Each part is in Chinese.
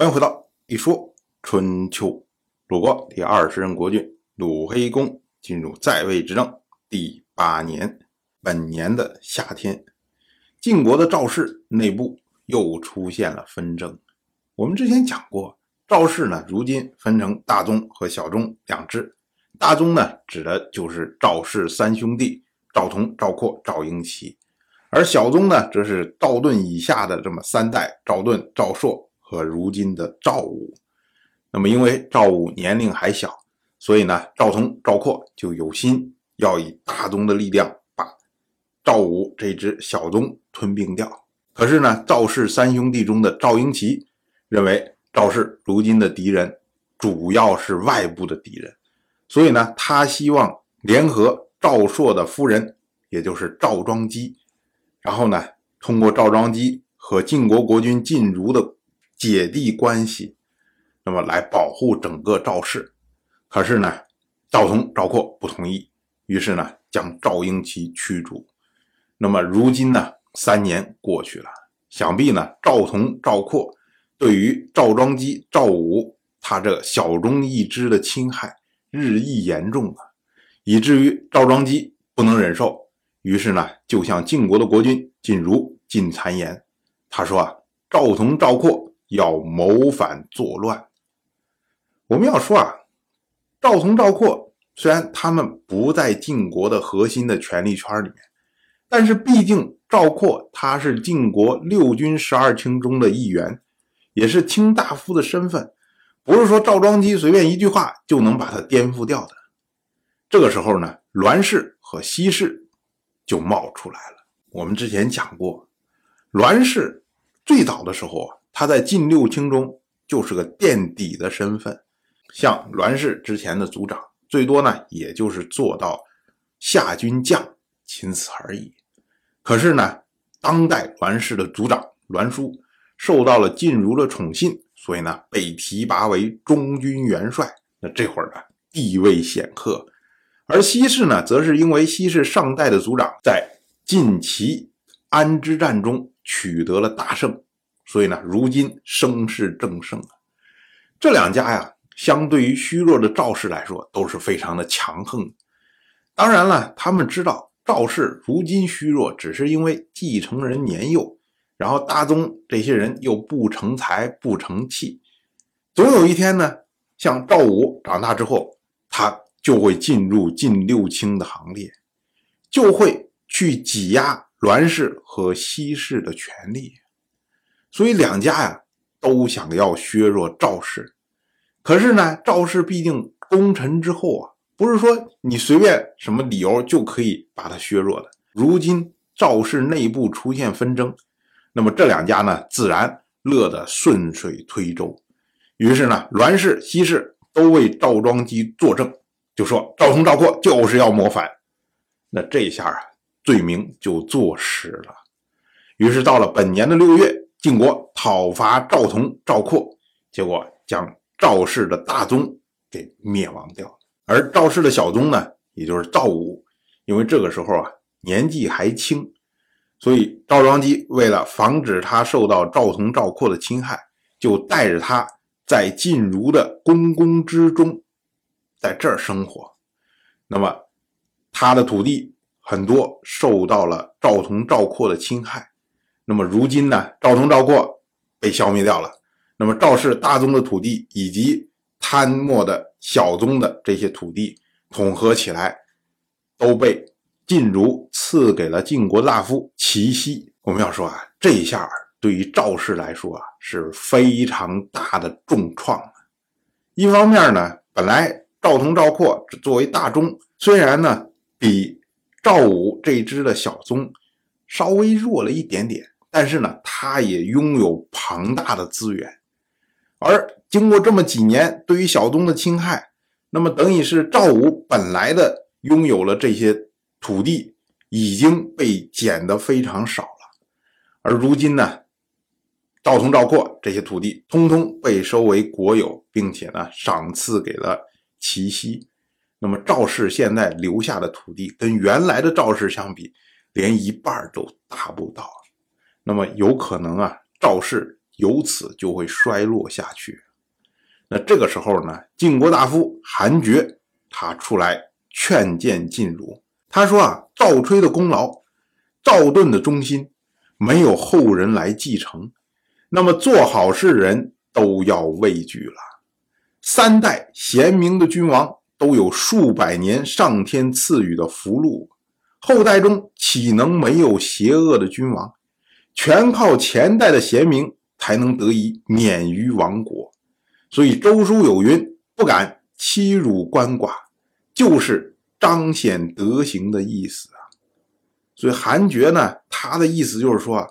欢迎回到一说春秋。鲁国第二十任国君鲁黑公进入在位执政第八年，本年的夏天，晋国的赵氏内部又出现了纷争。我们之前讲过，赵氏呢，如今分成大宗和小宗两支。大宗呢，指的就是赵氏三兄弟赵同、赵括、赵婴齐，而小宗呢，则是赵盾以下的这么三代：赵盾、赵朔。和如今的赵武，那么因为赵武年龄还小，所以呢，赵同、赵括就有心要以大宗的力量把赵武这支小宗吞并掉。可是呢，赵氏三兄弟中的赵婴齐认为赵氏如今的敌人主要是外部的敌人，所以呢，他希望联合赵朔的夫人，也就是赵庄姬，然后呢，通过赵庄姬和晋国国君晋如的。姐弟关系，那么来保护整个赵氏，可是呢，赵同、赵括不同意，于是呢，将赵婴齐驱逐。那么如今呢，三年过去了，想必呢，赵同、赵括对于赵庄姬、赵武他这小中一支的侵害日益严重啊，以至于赵庄姬不能忍受，于是呢，就向晋国的国君晋如进谗言，他说啊，赵同、赵括。要谋反作乱。我们要说啊，赵同、赵括虽然他们不在晋国的核心的权力圈里面，但是毕竟赵括他是晋国六军十二卿中的一员，也是卿大夫的身份，不是说赵庄姬随便一句话就能把他颠覆掉的。这个时候呢，栾氏和西氏就冒出来了。我们之前讲过，栾氏最早的时候啊。他在晋六卿中就是个垫底的身份，像栾氏之前的族长，最多呢也就是做到下军将，仅此而已。可是呢，当代栾氏的族长栾书受到了晋如的宠信，所以呢被提拔为中军元帅。那这会儿呢地位显赫，而西氏呢，则是因为西氏上代的族长在晋齐安之战中取得了大胜。所以呢，如今声势正盛啊，这两家呀，相对于虚弱的赵氏来说，都是非常的强横。当然了，他们知道赵氏如今虚弱，只是因为继承人年幼，然后大宗这些人又不成才不成器，总有一天呢，像赵武长大之后，他就会进入晋六卿的行列，就会去挤压栾氏和西氏的权力。所以两家呀都想要削弱赵氏，可是呢，赵氏毕竟功臣之后啊，不是说你随便什么理由就可以把它削弱的。如今赵氏内部出现纷争，那么这两家呢，自然乐得顺水推舟。于是呢，栾氏、西氏都为赵庄姬作证，就说赵同、赵括就是要谋反。那这下啊，罪名就坐实了。于是到了本年的六月。晋国讨伐赵同、赵括，结果将赵氏的大宗给灭亡掉了。而赵氏的小宗呢，也就是赵武，因为这个时候啊年纪还轻，所以赵庄姬为了防止他受到赵同、赵括的侵害，就带着他在晋儒的宫宫之中，在这儿生活。那么他的土地很多受到了赵同、赵括的侵害。那么如今呢，赵同、赵括被消灭掉了。那么赵氏大宗的土地以及贪墨的小宗的这些土地统合起来，都被晋如赐给了晋国大夫齐奚。我们要说啊，这一下对于赵氏来说啊是非常大的重创。一方面呢，本来赵同、赵括作为大宗，虽然呢比赵武这支的小宗稍微弱了一点点。但是呢，他也拥有庞大的资源，而经过这么几年对于小东的侵害，那么等于是赵武本来的拥有了这些土地已经被减得非常少了，而如今呢，赵同、赵括这些土地通通被收为国有，并且呢赏赐给了齐西，那么赵氏现在留下的土地跟原来的赵氏相比，连一半都达不到。那么有可能啊，赵氏由此就会衰落下去。那这个时候呢，晋国大夫韩厥他出来劝谏晋儒，他说啊，赵吹的功劳，赵盾的忠心，没有后人来继承，那么做好事人都要畏惧了。三代贤明的君王都有数百年上天赐予的福禄，后代中岂能没有邪恶的君王？全靠前代的贤明才能得以免于亡国。所以周书有云：“不敢欺辱鳏寡”，就是彰显德行的意思啊。所以韩厥呢，他的意思就是说啊，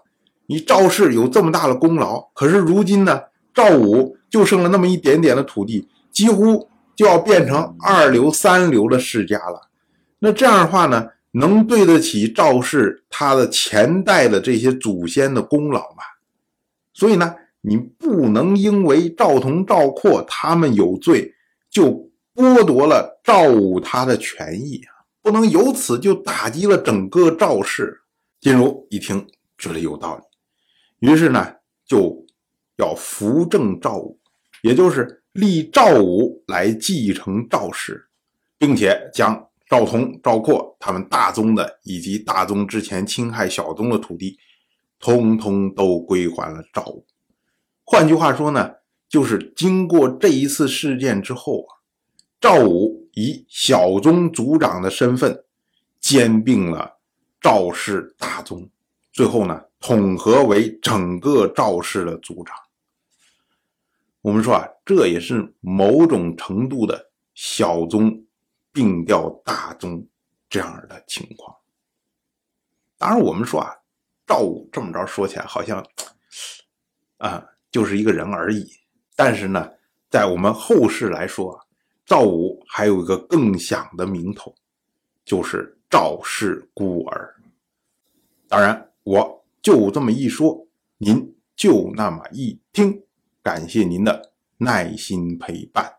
你赵氏有这么大的功劳，可是如今呢，赵武。就剩了那么一点点的土地，几乎就要变成二流三流的世家了。那这样的话呢，能对得起赵氏他的前代的这些祖先的功劳吗？所以呢，你不能因为赵同、赵括他们有罪，就剥夺了赵武他的权益啊！不能由此就打击了整个赵氏。金如一听，觉得有道理，于是呢，就要扶正赵武。也就是立赵武来继承赵氏，并且将赵同、赵括他们大宗的以及大宗之前侵害小宗的土地，通通都归还了赵武。换句话说呢，就是经过这一次事件之后啊，赵武以小宗族长的身份兼并了赵氏大宗，最后呢，统合为整个赵氏的族长。我们说啊，这也是某种程度的小宗并调大宗这样的情况。当然，我们说啊，赵武这么着说起来好像啊就是一个人而已。但是呢，在我们后世来说啊，赵武还有一个更响的名头，就是赵氏孤儿。当然，我就这么一说，您就那么一听。感谢您的耐心陪伴。